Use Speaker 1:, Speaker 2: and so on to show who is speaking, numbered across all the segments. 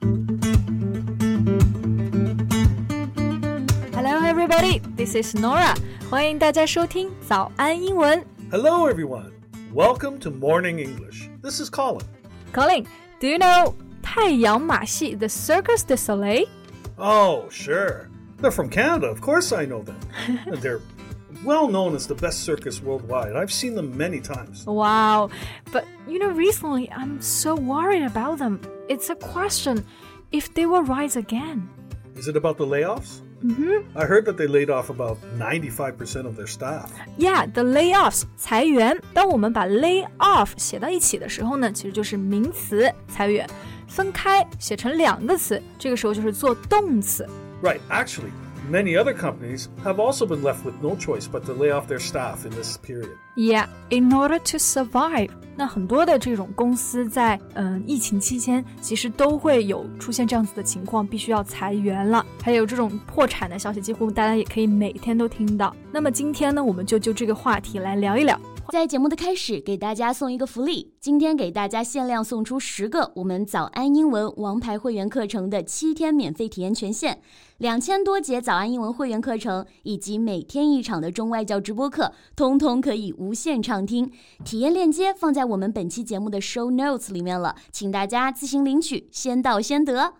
Speaker 1: Hello, everybody. This is Norah. 欢迎大家收听早安英文。
Speaker 2: Hello, everyone. Welcome to Morning English. This is Colin.
Speaker 1: Colin, do you know 太阳马戏 The Cirque du Soleil?
Speaker 2: Oh, sure. They're from Canada. Of course, I know them. They're well known as the best circus worldwide. I've seen them many times.
Speaker 1: Wow. But you know, recently I'm so worried about them. It's a question if they will rise again.
Speaker 2: Is it about the layoffs? Mm-hmm. I heard that they laid off about 95% of their staff.
Speaker 1: Yeah, the layoffs 裁员。当我们把 lay off 写到一起的时候呢，其实就是名词裁员。分开写成两个词，这个时候就是做动词。
Speaker 2: Right. Actually, Many other companies have also been left with no choice but to lay off their staff in this period.
Speaker 1: Yeah, in order to survive，那很多的这种公司在嗯疫情期间，其实都会有出现这样子的情况，必须要裁员了。还有这种破产的消息，几乎大家也可以每天都听到。那么今天呢，我们就就这个话题来聊一聊。
Speaker 3: 在节目的开始，给大家送一个福利，今天给大家限量送出十个我们早安英文王牌会员课程的七天免费体验权限，两千多节早安英文会员课程以及每天一场的中外教直播课，通通可以无限畅听。体验链接放在我们本期节目的 show notes 里面了，请大家自行领取，先到先得。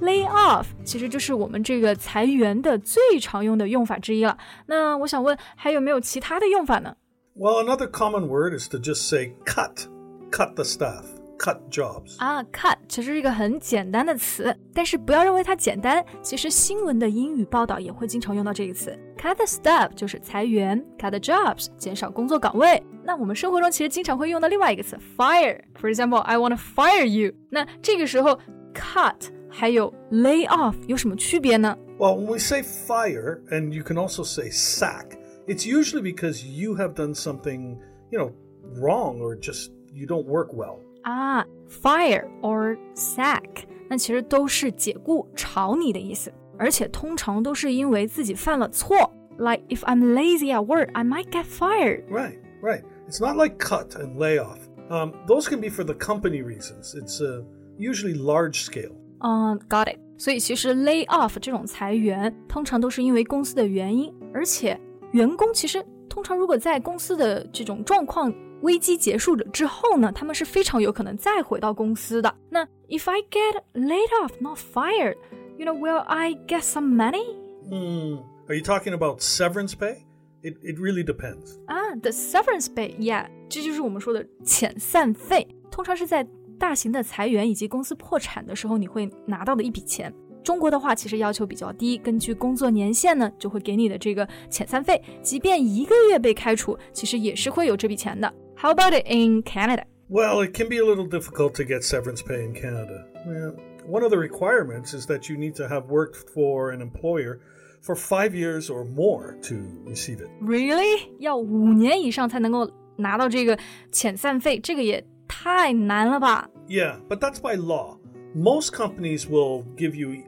Speaker 1: Lay off 其实就是我们这个裁员的最常用的用法之一了。那我想问，还有没有其他的用法呢？
Speaker 2: Well, another common word is to just say cut. Cut the staff. Cut jobs.
Speaker 1: 啊，cut 其实是一个很简单的词，但是不要认为它简单。其实新闻的英语报道也会经常用到这个词。Cut the staff 就是裁员，cut the jobs 减少工作岗位。那我们生活中其实经常会用到另外一个词 fire。For example, I want to fire you。那这个时候 cut 还有 lay off 有什么区别呢？
Speaker 2: Well, when we say fire, and you can also say sack, it's usually because you have done something, you know, wrong or just you don't work well.
Speaker 1: 啊，fire or sack，那其实都是解雇、炒你的意思，而且通常都是因为自己犯了错。Like if I'm lazy at work, I might get fired.
Speaker 2: Right, right. It's not like cut and lay off. Um, those can be for the company reasons. It's uh, usually large scale.
Speaker 1: 嗯、g o t it。所以其实 lay off 这种裁员，通常都是因为公司的原因，而且 员工其实通常如果在公司的这种状况危机结束了之后呢，他们是非常有可能再回到公司的。那 if I get laid off, not fired, you know, will I get some money?
Speaker 2: Hmm. Are you talking about severance pay? It, it really depends.
Speaker 1: 啊，the severance pay，yeah，这就是我们说的遣散费，通常是在大型的裁员以及公司破产的时候你会拿到的一笔钱。中国的话其实要求比较低，根据工作年限呢，就会给你的这个遣散费，即便一个月被开除，其实也是会有这笔钱的。How about it in Canada?
Speaker 2: Well, it can be a little difficult to get severance pay in Canada. Yeah. One of the requirements is that you need to have worked for an employer for five years or more to receive it.
Speaker 1: Really？要五年以上才能够拿到这个遣散费，这个也太难了吧？
Speaker 2: Yeah, but that's by law. Most companies will give you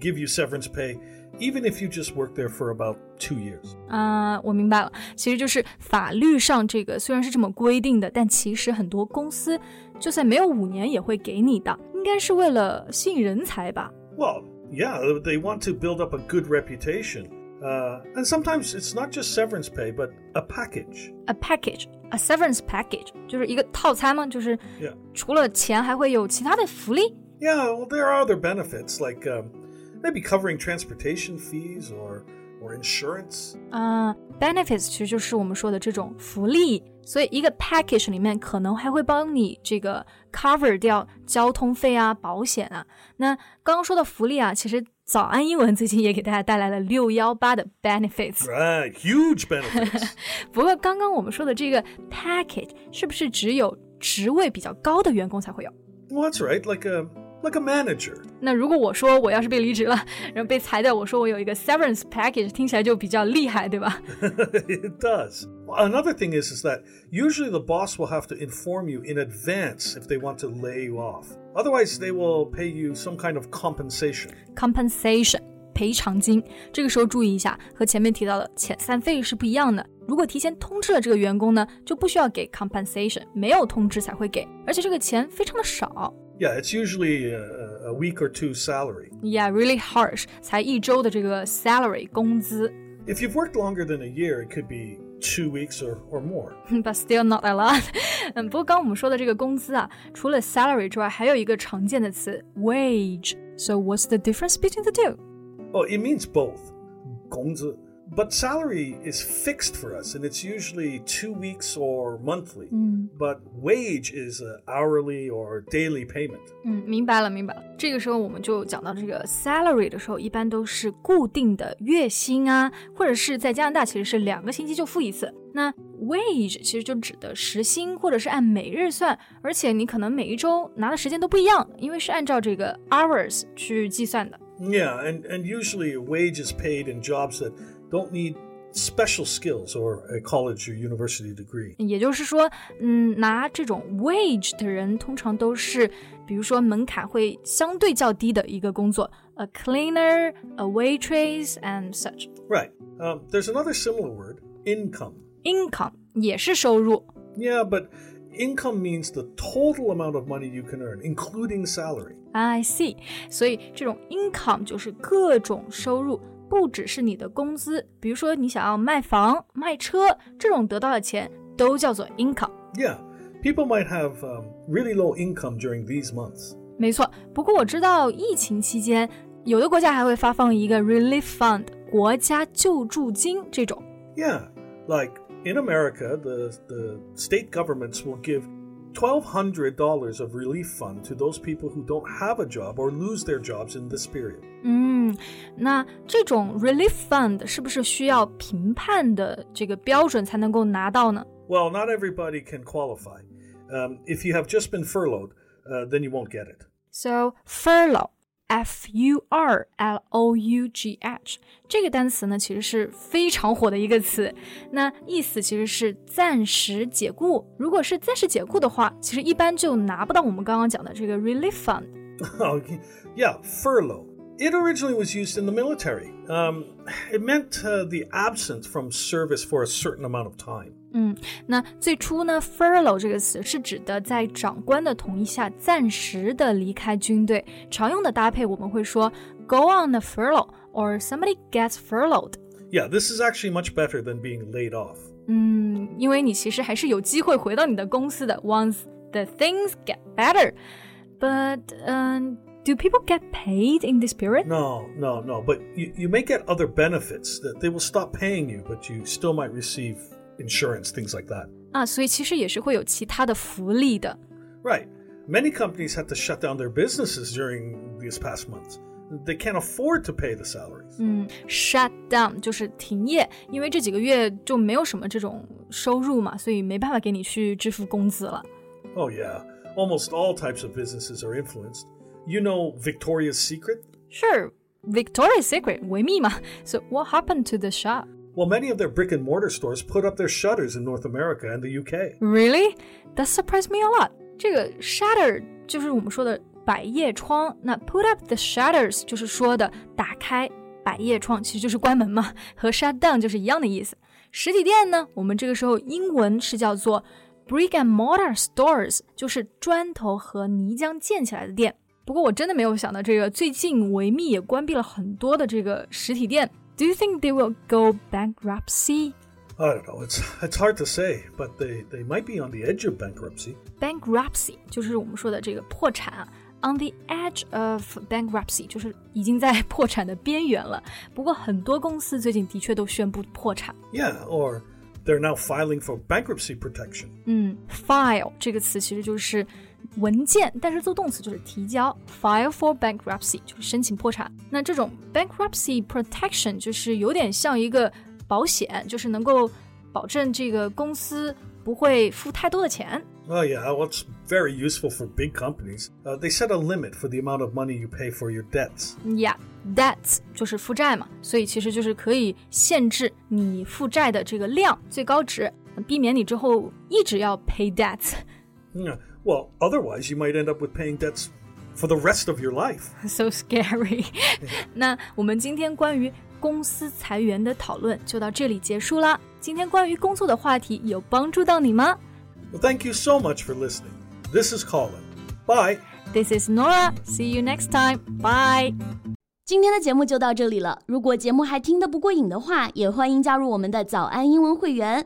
Speaker 2: give you severance pay even if you just work there for about 2 years.
Speaker 1: 啊、我明白了，其实就是法律上这个虽然是这么规定的，但其实很多公司就算没有五年也会给你的，应该是为了吸引人才吧？
Speaker 2: Well, yeah, they want to build up a good reputation. Uh, and sometimes it's not just severance pay, but a package.
Speaker 1: A package, a severance package，就是一个套餐吗？就是
Speaker 2: Yeah.
Speaker 1: 除了钱还会有其他的福利
Speaker 2: Yeah, well, there are other benefits like um, maybe covering transportation fees or or insurance.
Speaker 1: 啊、b e n e f i t s 其实就是我们说的这种福利，所以一个 package 里面可能还会帮你这个 cover 掉交通费啊、保险啊。那刚刚说的福利啊，其实早安英文最近也给大家带来了六幺八的 benefits。
Speaker 2: Right, huge benefits.
Speaker 1: 不过刚刚我们说的这个 package 是不是只有职位比较高的员工才会有？
Speaker 2: well, that's right, like a like a manager.
Speaker 1: 那如果我说我要是被离职了，然后被裁掉，我说我有一个 severance package，听起来就比较厉害，对吧？
Speaker 2: it does. Another thing is is that usually the boss will have to inform you in advance if they want to lay you off. Otherwise, they will pay you some kind of compensation.
Speaker 1: compensation 赔偿金，这个时候注意一下，和前面提到的遣散费是不一样的。如果提前通知了这个员工呢，就不需要给 compensation，没有通知才会给，而且这个钱非常的少。
Speaker 2: Yeah, it's usually a, a week or two salary.
Speaker 1: Yeah, really harsh，才一周的这个 salary 工资。
Speaker 2: If you've worked longer than a year, it could be two weeks or, or more.
Speaker 1: But still not a lot 嗯，不过刚我们说的这个工资啊，除了 salary 之外，还有一个常见的词 wage。So what's the difference between the two?
Speaker 2: Oh, it means both. 工资. But salary is fixed for us, and it's usually two weeks or monthly. But wage is a hourly or daily payment.
Speaker 1: 嗯，明白了，明白了。这个时候我们就讲到这个 salary 的时候，一般都是固定的月薪啊，或者是在加拿大其实是两个星期就付一次。那 wage 其实就指的时薪，或者是按每日算，而且你可能每一周拿的时间都不一样，因为是按照这个 hours 去计算的。
Speaker 2: Yeah, and, and usually a wage is paid in jobs that don't need special skills or a college or university degree.
Speaker 1: 也就是说，嗯，拿这种 wage 的人通常都是，比如说门槛会相对较低的一个工作，a cleaner, a waitress and such。
Speaker 2: Right. Um, there's another similar word, income.
Speaker 1: income 也是收入。
Speaker 2: Yeah, but income means the total amount of money you can earn, including salary.
Speaker 1: I see，所以这种 income 就是各种收入， 不只是你的工资。比如说你想要卖房、卖车，这种得到的钱都叫做 income。
Speaker 2: Yeah, people might have um, really low income during these months.
Speaker 1: 没错，不过我知道疫情期间，有的国家还会发放一个 relief fund 国家救助金这种。
Speaker 2: Yeah, like in America, the, the state governments will give $1,200 of relief fund to those people who don't have a job or lose their jobs in this period.
Speaker 1: 嗯，那这种 relief fund 是不是需要评判的这个标准才能够拿到呢？
Speaker 2: Well, not everybody can qualify. Um, if you have just been furloughed, uh, then you won't get it.
Speaker 1: So furlough, F U R L O U G H 这个单词呢，其实是非常火的一个词。那意思其实是暂时解雇。如果是暂时解雇的话，其实一般就拿不到我们刚刚讲的这个 relief fund。
Speaker 2: Oh, yeah, furlough. It originally was used in the military. Um, it meant uh, the absence from service for a certain amount of time.
Speaker 1: 嗯，那最初呢，furlough 这个词是指的在长官的同意下暂时的离开军队。常用的搭配我们会说 go on a furlough or somebody gets furloughed。
Speaker 2: Yeah, this is actually much better than being laid off.
Speaker 1: 嗯，因为你其实还是有机会回到你的公司的，once the things get better。But 嗯、do people get paid in this period？
Speaker 2: No, no, no. But you, you may get other benefits that they will stop paying you, but you still might receive insurance, things like that.
Speaker 1: 啊，所以其实也是会有其他的福利的。
Speaker 2: Right. Many companies had to shut down their businesses during these past months. They can't afford to pay the salaries.
Speaker 1: 嗯，shut down 就是停业，因为这几个月就没有什么这种收入嘛，所以没办法给你去支付工资了。
Speaker 2: Oh, yeah. Almost all types of businesses are influenced. You know Victoria's Secret?
Speaker 1: Sure, Victoria's Secret 维密嘛。So what happened to the shop?
Speaker 2: Well, many of their brick and mortar stores put up their shutters in North America and the UK.
Speaker 1: Really? That surprised me a lot. 这个 shutter 就是我们说的百叶窗，那 put up the shutters 就是说的打开百叶窗，其实就是关门嘛，和 shut down 就是一样的意思。实体店呢，我们这个时候英文是叫做 brick and mortar stores，就是砖头和泥浆建起来的店。不过我真的没有想到，这个最近维密也关闭了很多的这个实体店。Do you think they will go bankruptcy?
Speaker 2: I don't know. It's it's hard to say, but they, they might be on the edge of bankruptcy.
Speaker 1: bankruptcy 就是我们说的这个破产啊，on the edge of bankruptcy 就是已经在破产的边缘了。不过很多公司最近的确都宣布破产。
Speaker 2: Yeah, or they're now filing for bankruptcy protection.
Speaker 1: 嗯，file 这个词其实就是 文件，但是做动词就是提交，file for bankruptcy 就是申请破产。那这种 bankruptcy protection 就是有点像一个保险，就是能够保证这个公司不会付太多的钱。
Speaker 2: Oh, yeah, well, it's very useful for big companies. Uh, they set a limit for the amount of money you pay for your debts.
Speaker 1: Yeah，debts 就是负债嘛，所以其实就是可以限制你负债的这个量最高值，避免你之后一直要 pay debts。
Speaker 2: Yeah. Well, otherwise, you might end up with paying debts for the rest of your life.
Speaker 1: So scary. 那我们今天关于公司裁员的讨论就到这里结束啦。今天关于工作的话题有帮助到你吗
Speaker 2: ？Well, thank you so much for listening. This is Colin. Bye.
Speaker 1: This is Norah. See you next time. Bye.
Speaker 3: 今天的节目就到这里了。如果节目还听得不过瘾的话，也欢迎加入我们的早安英文会员。